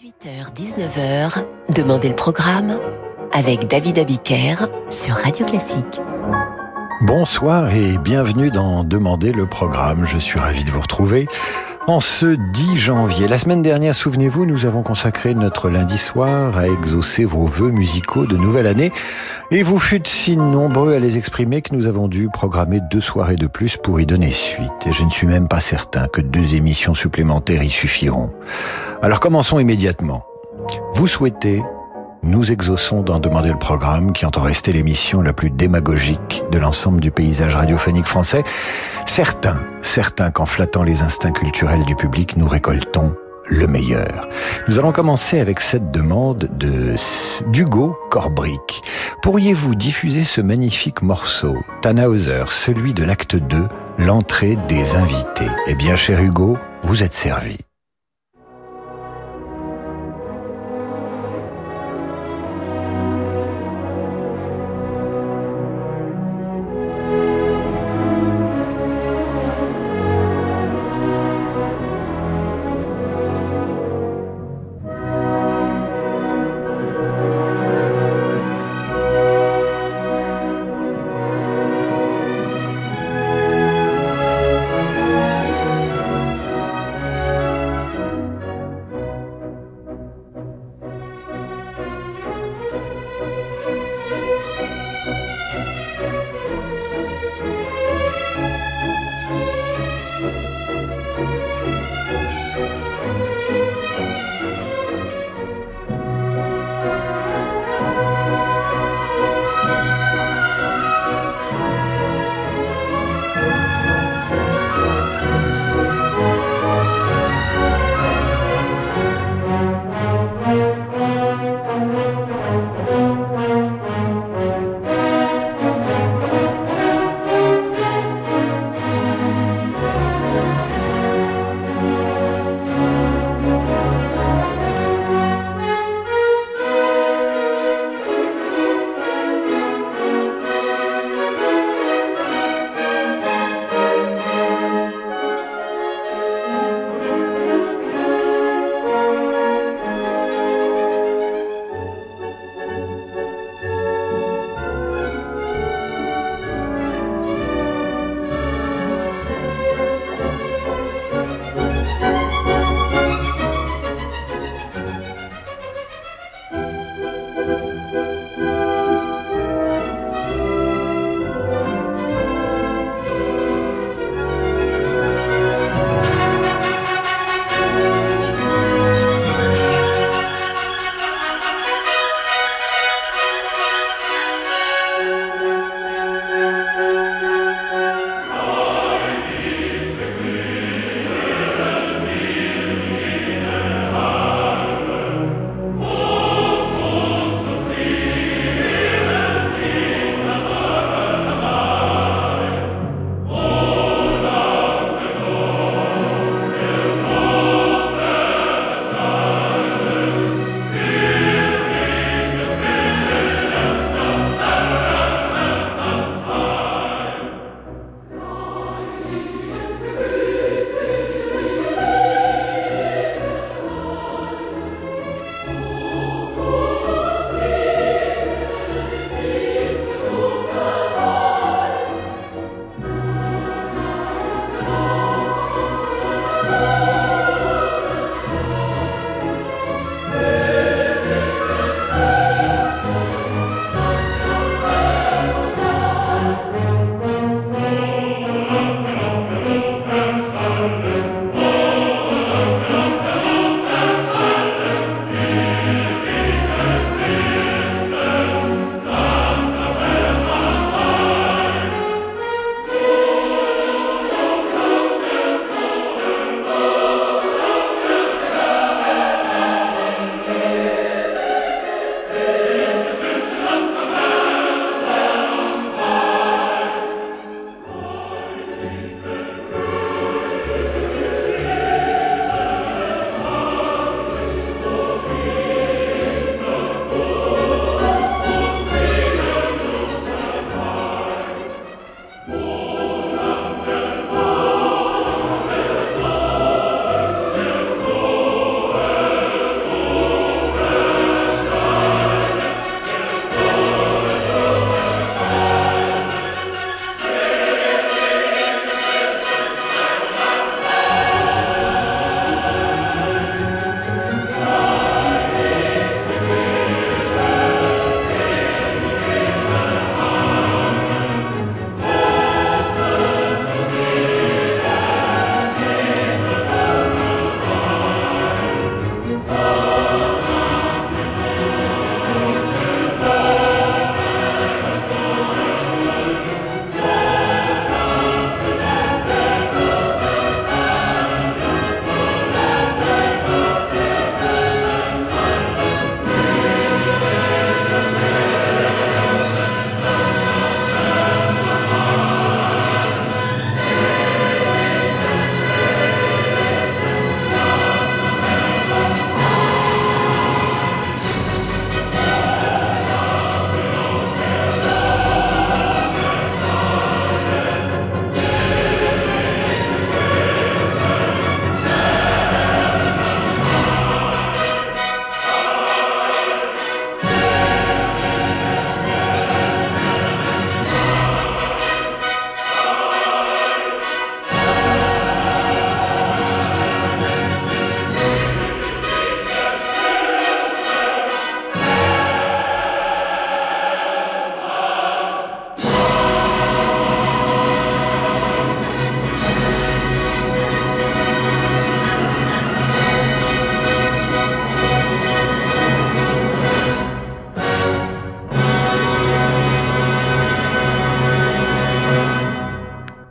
18h-19h, Demandez le programme avec David Abiker sur Radio Classique. Bonsoir et bienvenue dans Demandez le programme. Je suis ravi de vous retrouver ce 10 janvier. La semaine dernière, souvenez-vous, nous avons consacré notre lundi soir à exaucer vos vœux musicaux de nouvelle année et vous fûtes si nombreux à les exprimer que nous avons dû programmer deux soirées de plus pour y donner suite. Et je ne suis même pas certain que deux émissions supplémentaires y suffiront. Alors commençons immédiatement. Vous souhaitez nous exauçons d'en demander le programme qui entend rester l'émission la plus démagogique de l'ensemble du paysage radiophonique français. Certains, certains qu'en flattant les instincts culturels du public, nous récoltons le meilleur. Nous allons commencer avec cette demande de d'Hugo Corbrick. Pourriez-vous diffuser ce magnifique morceau, Tannhauser, celui de l'acte 2, l'entrée des invités? Eh bien, cher Hugo, vous êtes servi.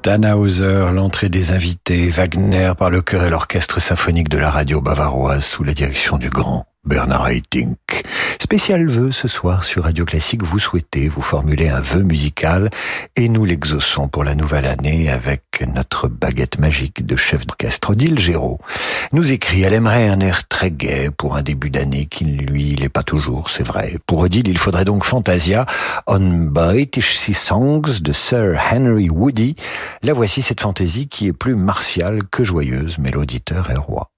Tannhauser, l'entrée des invités, Wagner par le chœur et l'orchestre symphonique de la radio bavaroise sous la direction du grand Bernard Haitink. Spécial vœu ce soir sur Radio Classique. Vous souhaitez vous formuler un vœu musical et nous l'exauçons pour la nouvelle année avec notre baguette magique de chef d'orchestre Odile Géraud. Nous écrit, elle aimerait un air très gai pour un début d'année qui ne lui l'est pas toujours, c'est vrai. Pour Odile, il faudrait donc Fantasia on British Sea Songs de Sir Henry Woody. La voici cette fantaisie qui est plus martiale que joyeuse, mais l'auditeur est roi.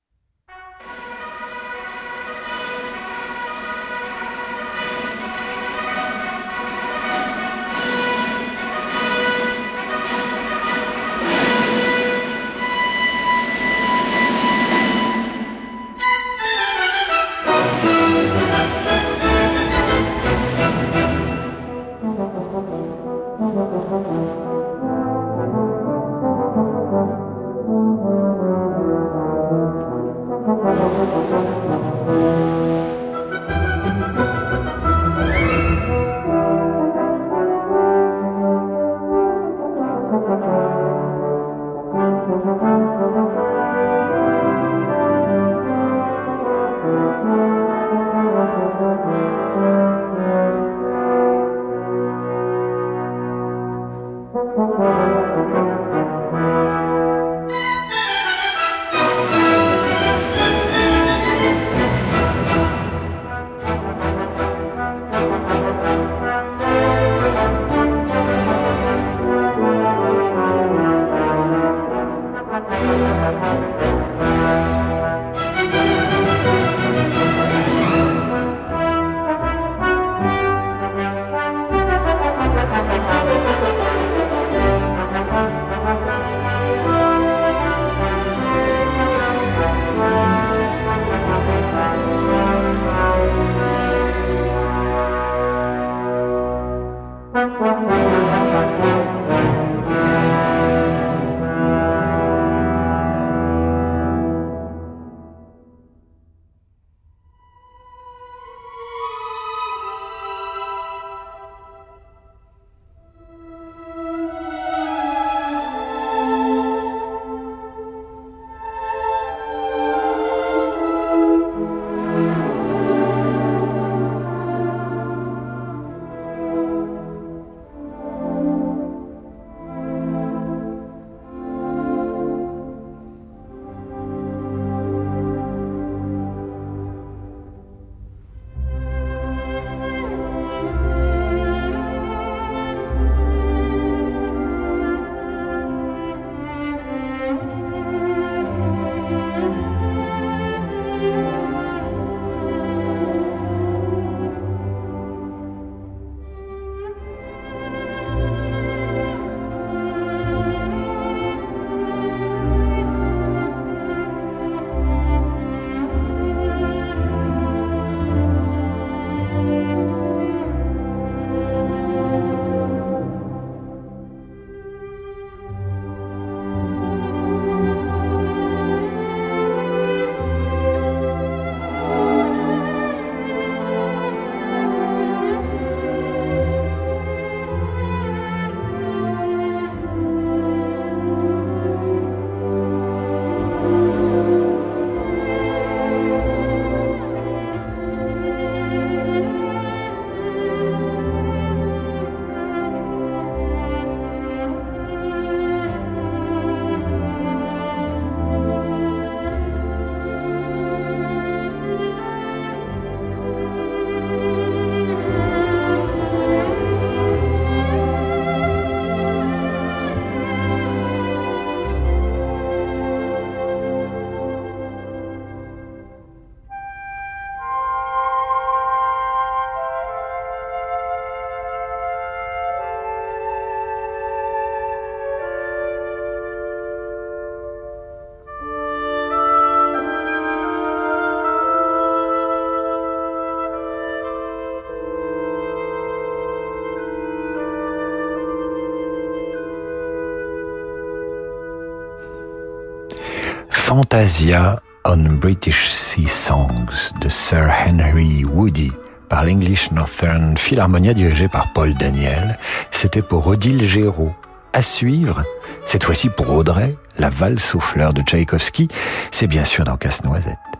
Fantasia on British Sea Songs de Sir Henry Woody par l'English Northern Philharmonia dirigé par Paul Daniel. C'était pour Odile Géraud. À suivre, cette fois-ci pour Audrey, la valse aux fleurs de Tchaïkovski, c'est bien sûr dans Casse-Noisette.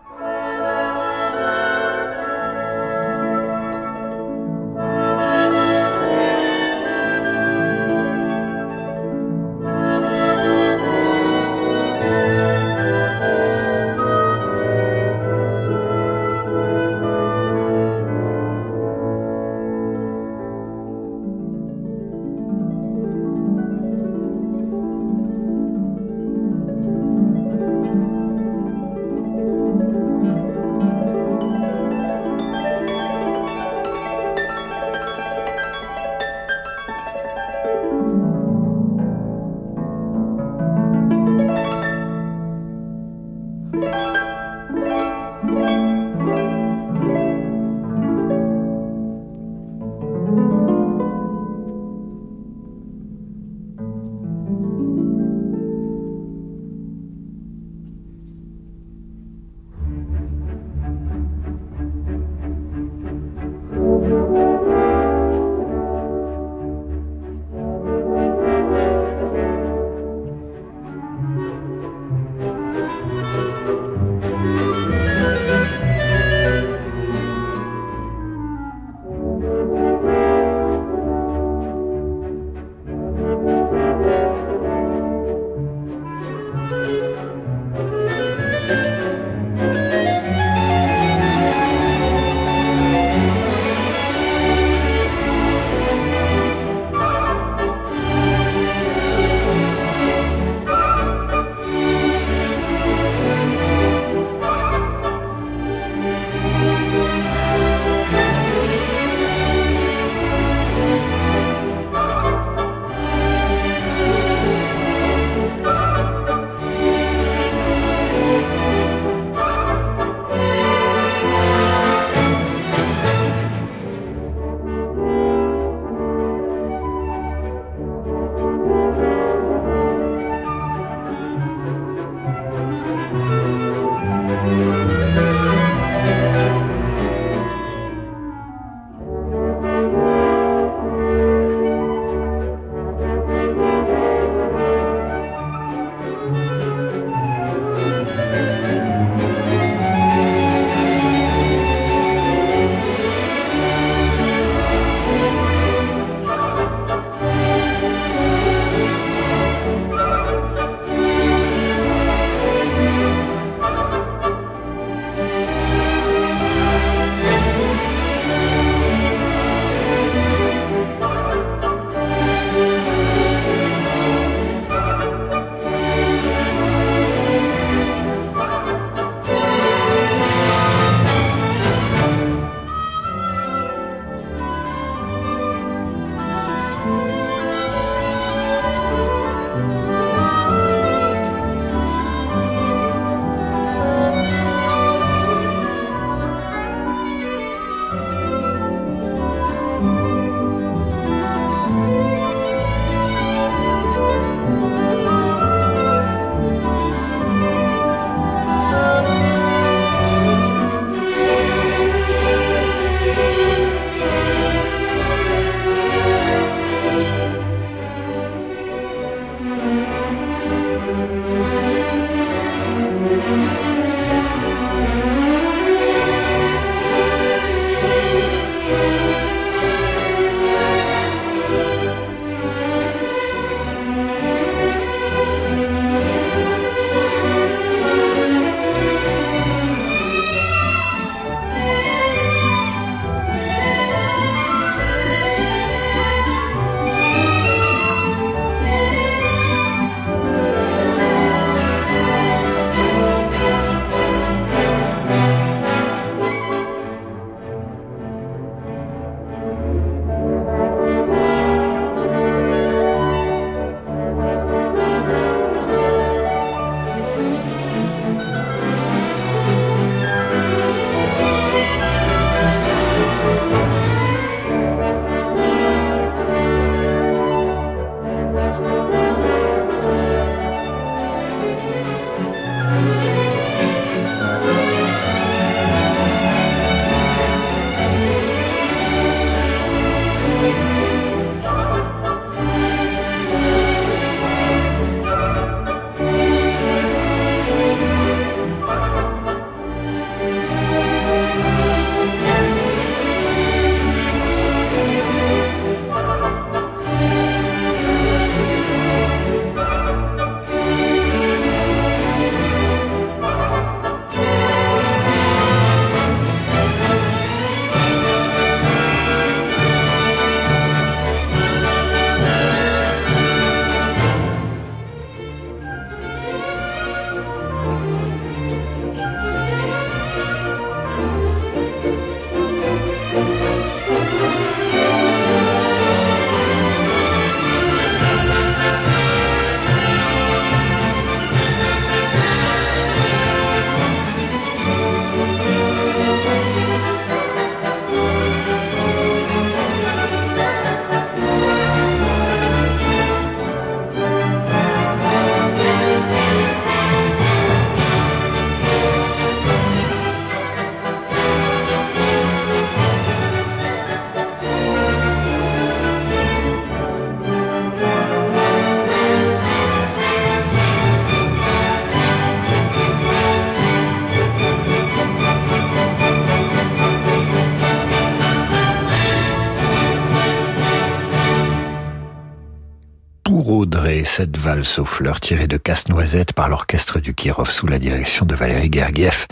Valse aux fleurs de Casse-Noisette par l'orchestre du Kirov sous la direction de Valérie Gergiev.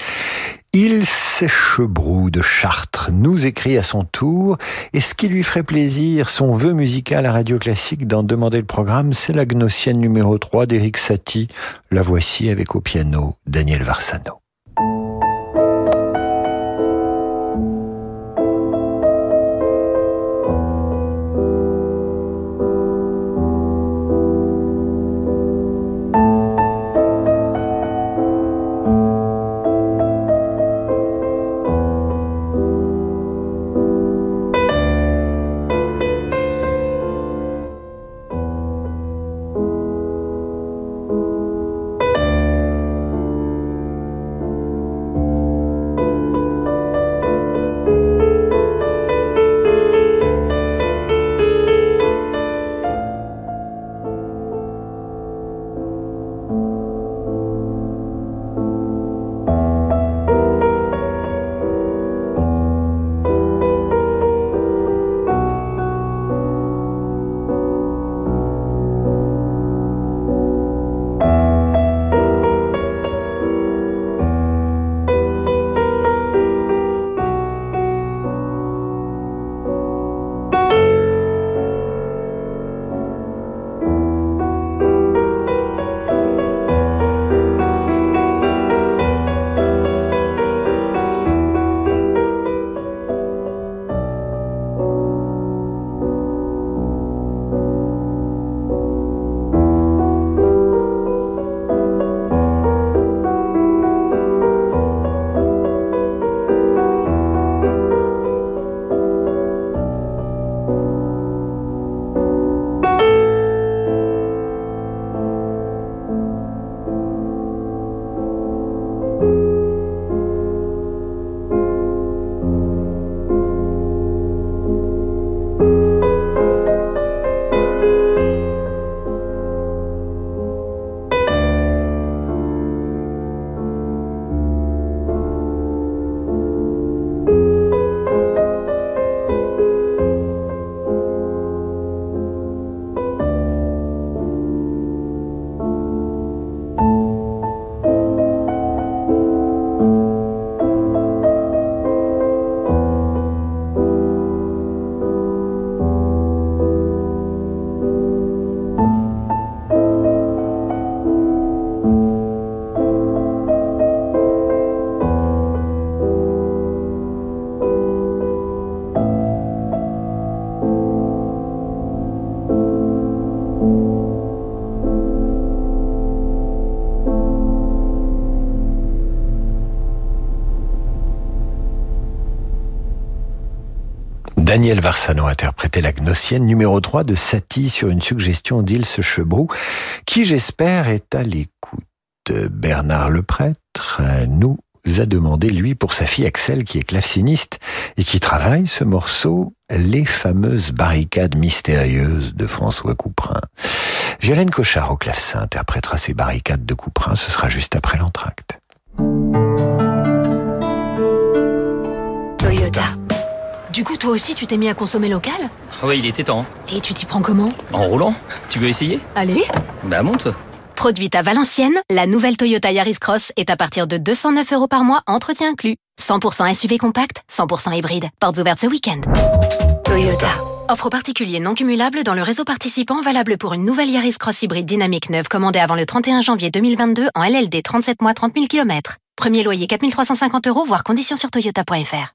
Il Sèchebrou de Chartres nous écrit à son tour, et ce qui lui ferait plaisir, son vœu musical à Radio Classique d'en demander le programme, c'est la Gnossienne numéro 3 d'Éric Satie. La voici avec au piano Daniel Varsano. Daniel Varsano interprétait la Gnossienne numéro 3 de Satie sur une suggestion d'Ilse Chebrou, qui j'espère est à l'écoute. Bernard le prêtre nous a demandé, lui, pour sa fille Axel, qui est claveciniste et qui travaille ce morceau, les fameuses barricades mystérieuses de François Couperin. Violaine Cochard au clavecin interprétera ces barricades de Couperin, ce sera juste après l'entracte. Du coup, toi aussi, tu t'es mis à consommer local Oui, il était temps. Et tu t'y prends comment En roulant. Tu veux essayer Allez Bah monte Produite à Valenciennes, la nouvelle Toyota Yaris Cross est à partir de 209 euros par mois, entretien inclus. 100% SUV compact, 100% hybride. Portes ouvertes ce week-end. Toyota. Offre particulier non cumulable dans le réseau participant valable pour une nouvelle Yaris Cross hybride dynamique neuve commandée avant le 31 janvier 2022 en LLD 37 mois 30 000 km. Premier loyer 4350 euros, voire conditions sur toyota.fr.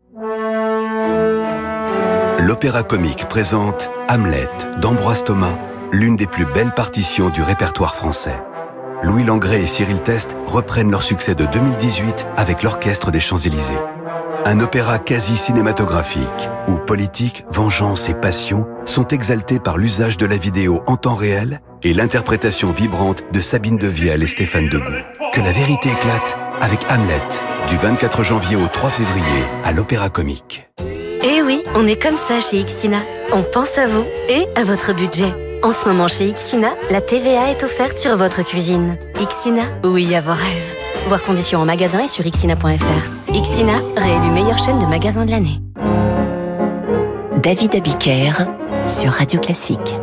l'Opéra Comique présente Hamlet d'Ambroise Thomas, l'une des plus belles partitions du répertoire français. Louis Langrée et Cyril Test reprennent leur succès de 2018 avec l'Orchestre des Champs-Élysées. un opéra quasi cinématographique où politique, vengeance et passion sont exaltés par l'usage de la vidéo en temps réel et l'interprétation vibrante de Sabine Devielle et Stéphane Degout. Que la vérité éclate avec Hamlet du 24 janvier au 3 février à l'Opéra Comique. Oui, on est comme ça chez Ixina. On pense à vous et à votre budget. En ce moment chez Ixina, la TVA est offerte sur votre cuisine. Ixina, oui à vos rêves. Voir conditions en magasin et sur ixina.fr. Ixina, réélu meilleure chaîne de magasins de l'année. David Abiker sur Radio Classique.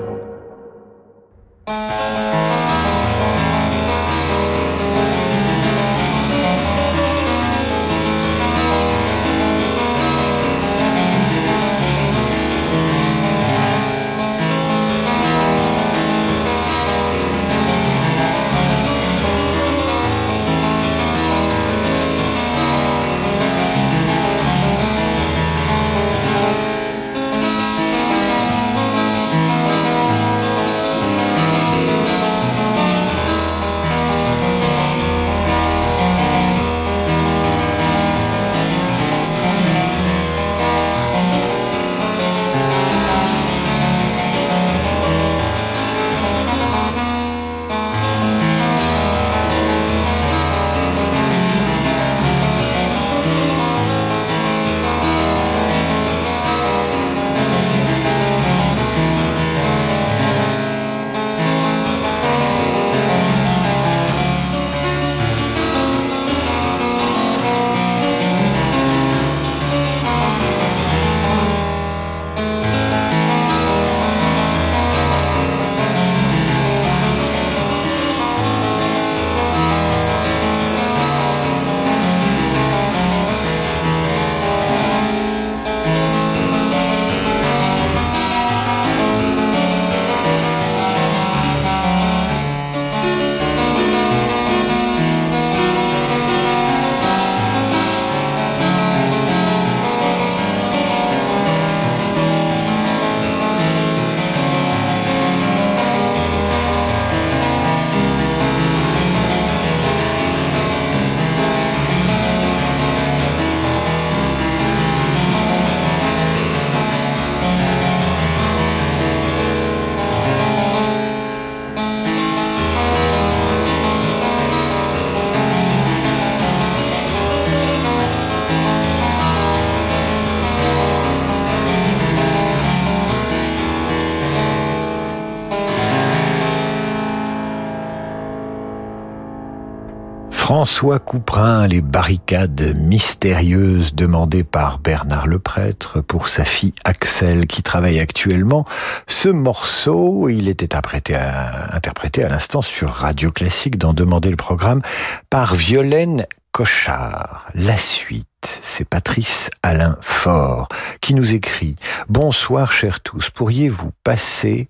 François Couperin, les barricades mystérieuses demandées par Bernard le prêtre pour sa fille Axel qui travaille actuellement. Ce morceau, il était interprété à, l'instant sur Radio Classique dans Demander le programme par Violaine Cochard. La suite c'est Patrice Alain Faure qui nous écrit Bonsoir chers tous, pourriez-vous passer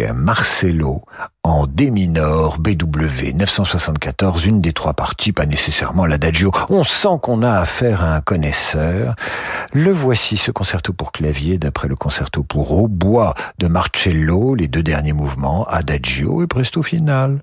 Marcello en D minor BW 974, une des trois parties, pas nécessairement l'adagio. On sent qu'on a affaire à un connaisseur. Le voici ce concerto pour clavier d'après le concerto pour hautbois de Marcello, les deux derniers mouvements, adagio et presto final.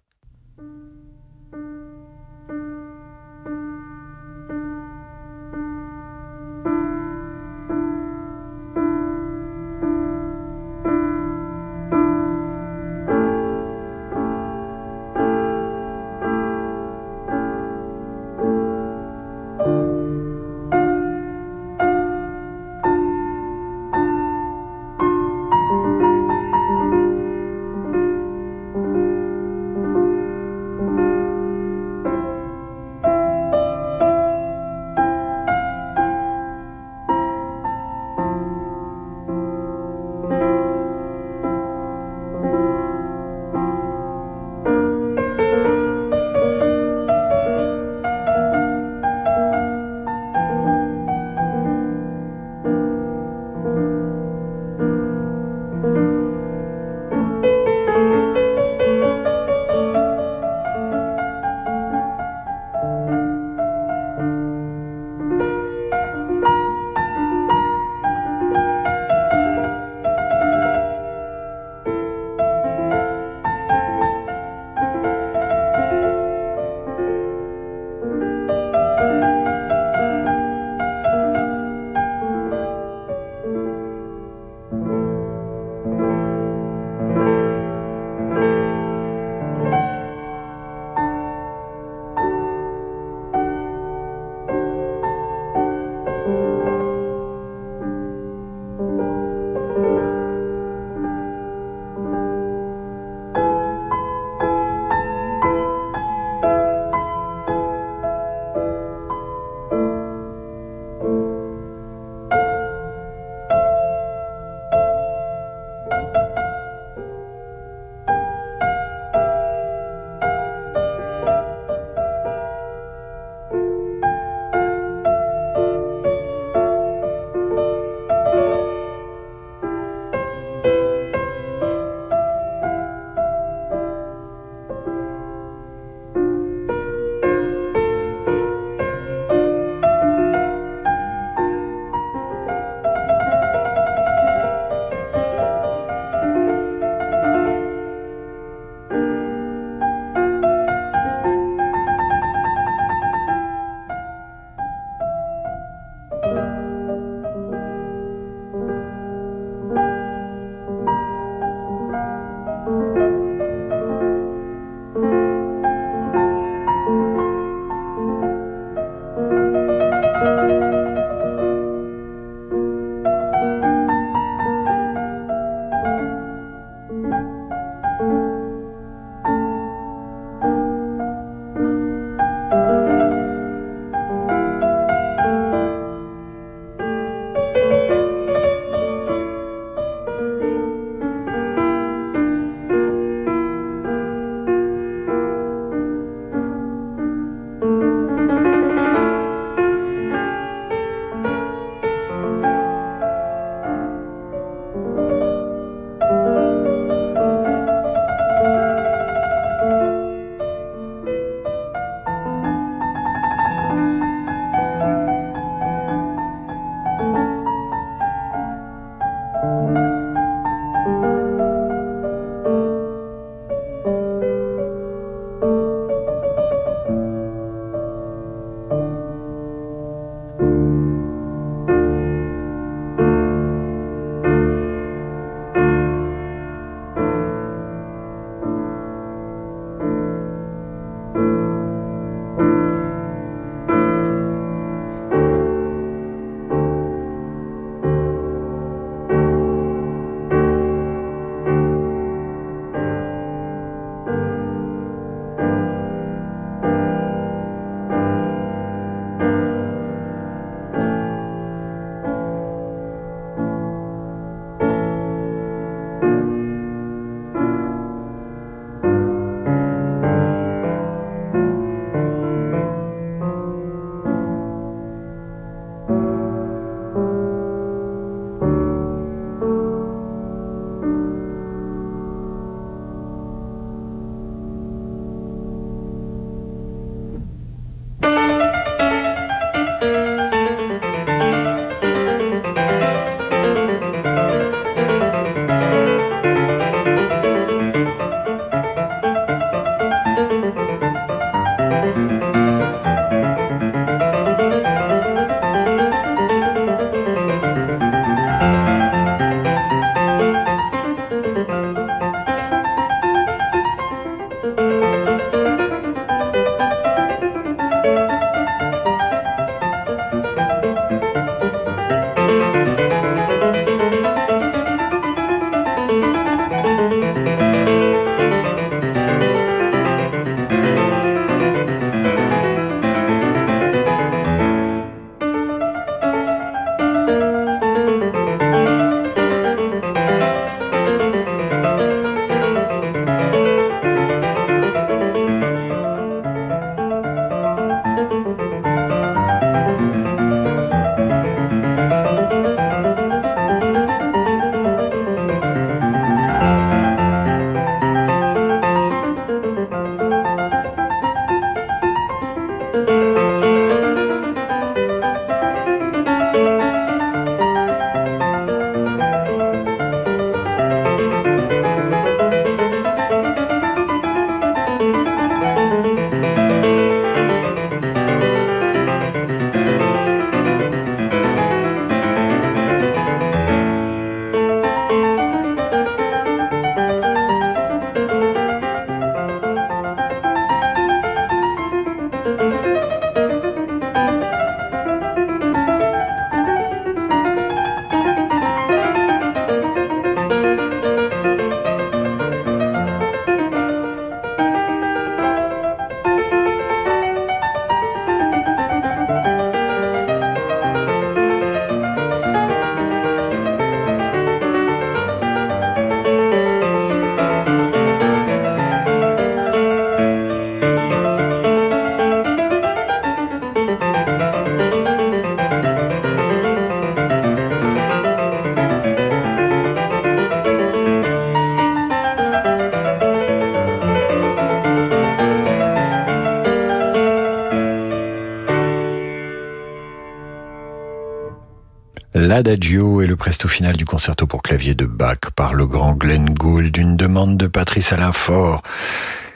L'adagio et le presto final du concerto pour clavier de Bach par le grand Glenn Gould, une demande de Patrice Alain Faure.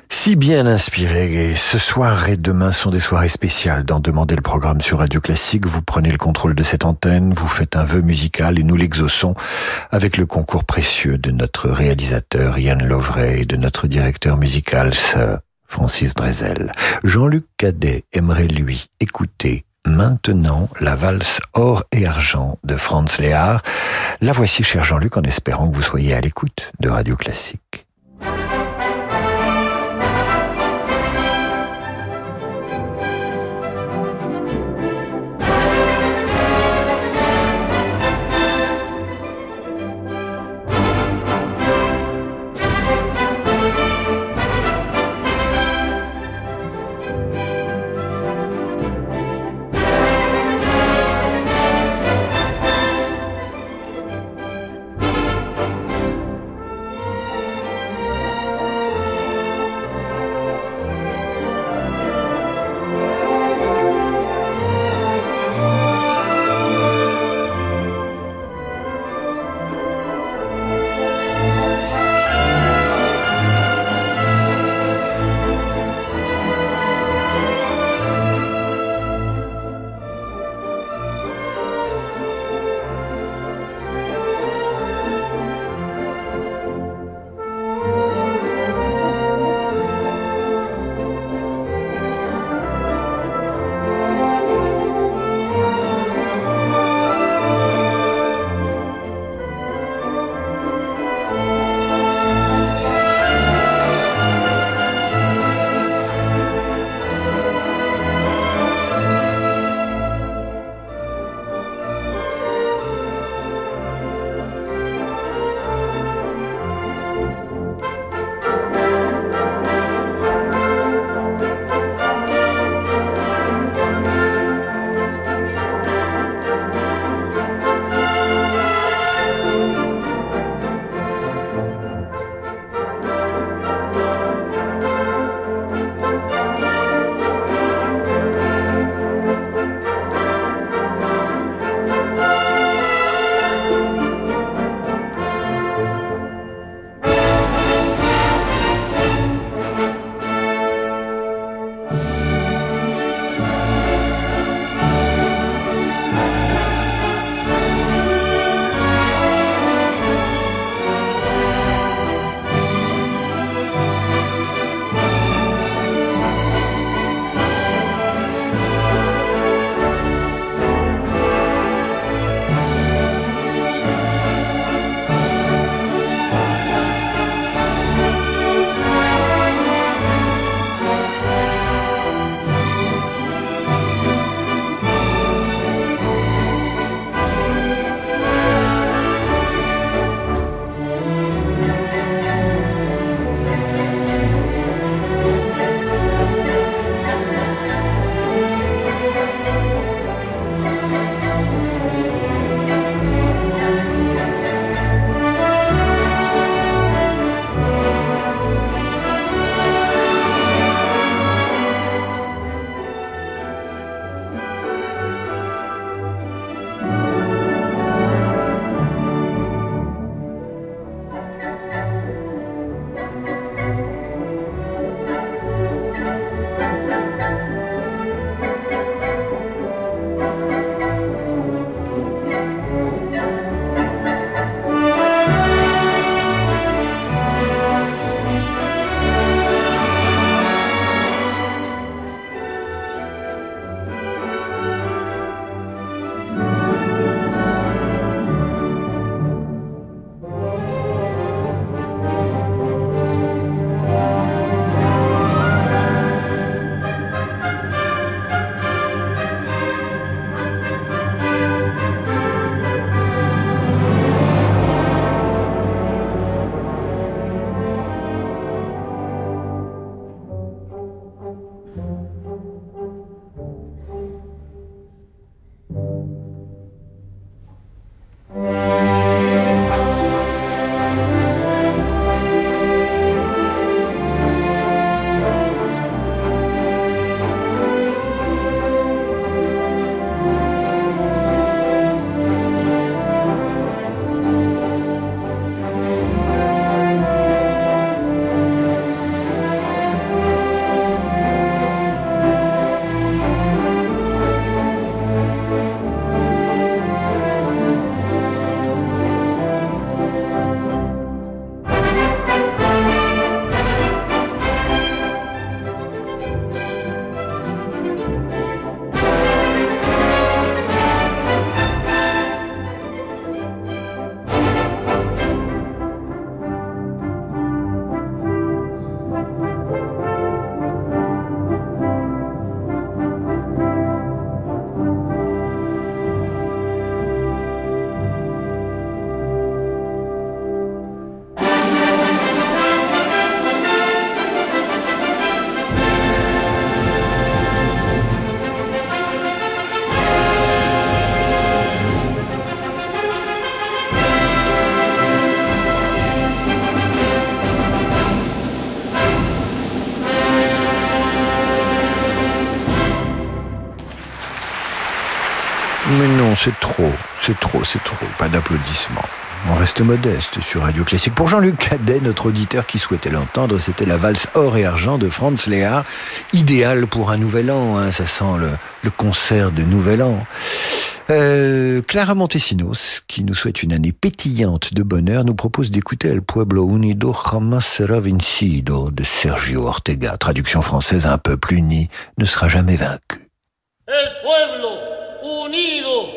Si bien inspiré, ce soir et demain sont des soirées spéciales dans Demander le programme sur Radio Classique. Vous prenez le contrôle de cette antenne, vous faites un vœu musical et nous l'exauçons avec le concours précieux de notre réalisateur Yann Lovray et de notre directeur musical Sir Francis Drezel. Jean-Luc Cadet aimerait lui écouter maintenant la valse or et argent de Franz Léard. La voici, cher Jean-Luc, en espérant que vous soyez à l'écoute de Radio Classique. C'est trop, c'est trop, c'est trop. Pas d'applaudissements. On reste modeste sur Radio Classique. Pour Jean-Luc Cadet, notre auditeur qui souhaitait l'entendre, c'était la valse or et argent de Franz Léard. Idéal pour un nouvel an, hein, ça sent le, concert de nouvel an. Euh, Clara Montesinos, qui nous souhaite une année pétillante de bonheur, nous propose d'écouter El Pueblo Unido Jamás Será Vencido de Sergio Ortega. Traduction française, un peuple uni ne sera jamais vaincu. El pueblo unido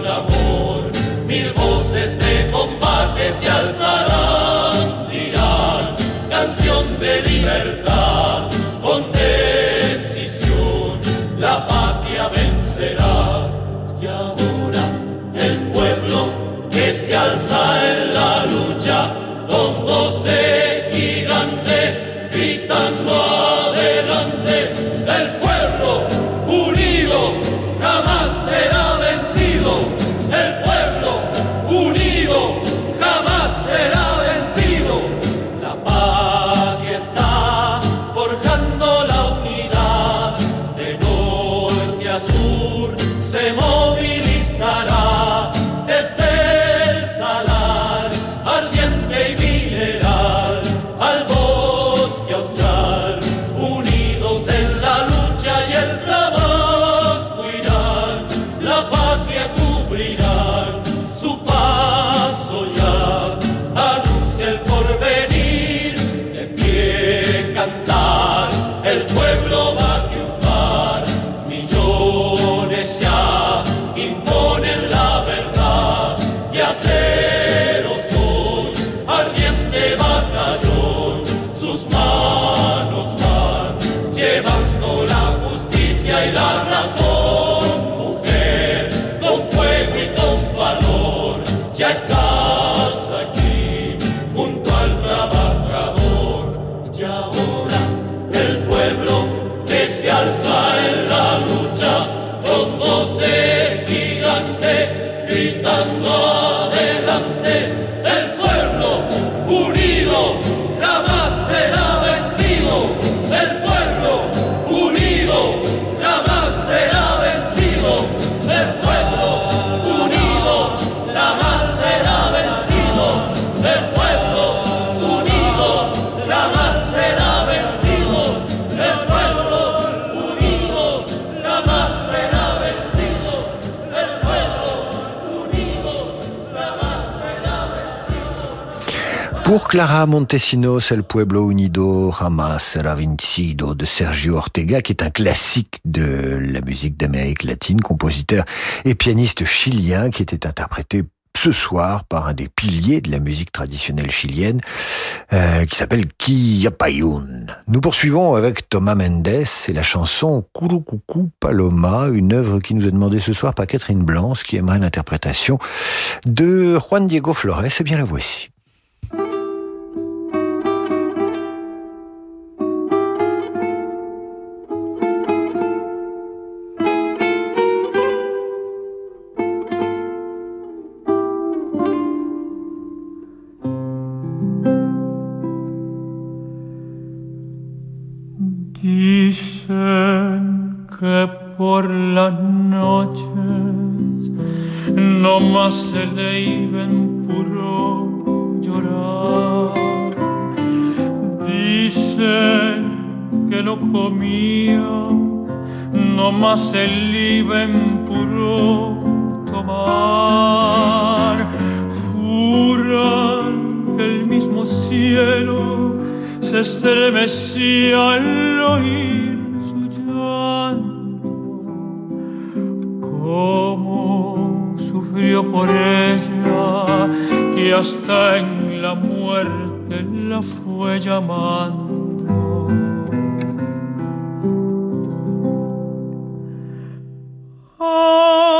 Clamor mil voces de combate se alzarán dirán canción de libertad Clara Montesinos, El Pueblo Unido Jamás Será Vencido de Sergio Ortega, qui est un classique de la musique d'Amérique latine, compositeur et pianiste chilien qui était interprété ce soir par un des piliers de la musique traditionnelle chilienne euh, qui s'appelle Quillapayún. Nous poursuivons avec Thomas Mendes et la chanson Curucucu Paloma, une œuvre qui nous est demandée ce soir par Catherine Blanche qui aimerait l'interprétation de Juan Diego Flores. Et bien la voici. Noches no más se le iban puro llorar. Dicen que lo comía no más se le iban puro mar. Juran que el mismo cielo se estremecía al oír Cómo sufrió por ella que hasta en la muerte la fue llamando. Ay,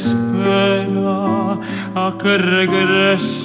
espera a que regrese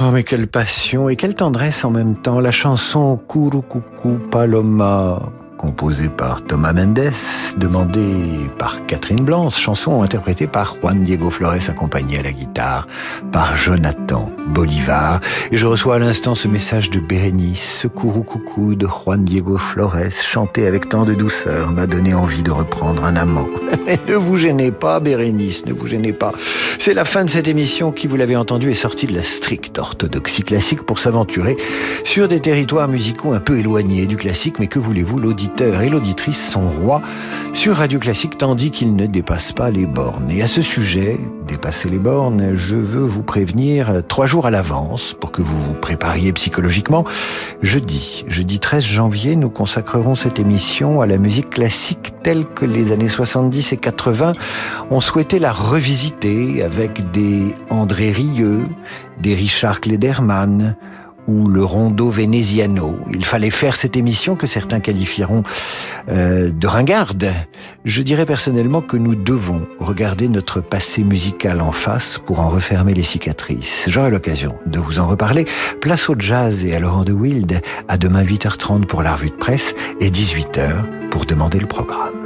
Oh, mais quelle passion et quelle tendresse en même temps. La chanson Coucou Paloma, composée par Thomas Mendes, demandée par Catherine Blanche, chanson interprétée par Juan Diego Flores, accompagnée à la guitare par Jonathan Bolivar. Et je reçois à l'instant ce message de Bérénice, ce courou coucou de Juan Diego Flores, chanté avec tant de douceur, m'a donné envie de reprendre un amant. ne vous gênez pas, Bérénice, ne vous gênez pas. C'est la fin de cette émission qui, vous l'avez entendu, est sortie de la stricte orthodoxie classique pour s'aventurer sur des territoires musicaux un peu éloignés du classique, mais que voulez-vous, et l'auditrice sont rois sur Radio Classique tandis qu'ils ne dépassent pas les bornes. Et à ce sujet, dépasser les bornes, je veux vous prévenir trois jours à l'avance pour que vous vous prépariez psychologiquement. Jeudi, jeudi 13 janvier, nous consacrerons cette émission à la musique classique telle que les années 70 et 80 ont souhaité la revisiter avec des André Rieu, des Richard Klederman, ou le rondo veneziano. Il fallait faire cette émission que certains qualifieront euh, de ringarde. Je dirais personnellement que nous devons regarder notre passé musical en face pour en refermer les cicatrices. J'aurai l'occasion de vous en reparler. Place au jazz et à Laurent de Wild. À demain 8h30 pour la revue de presse et 18h pour demander le programme.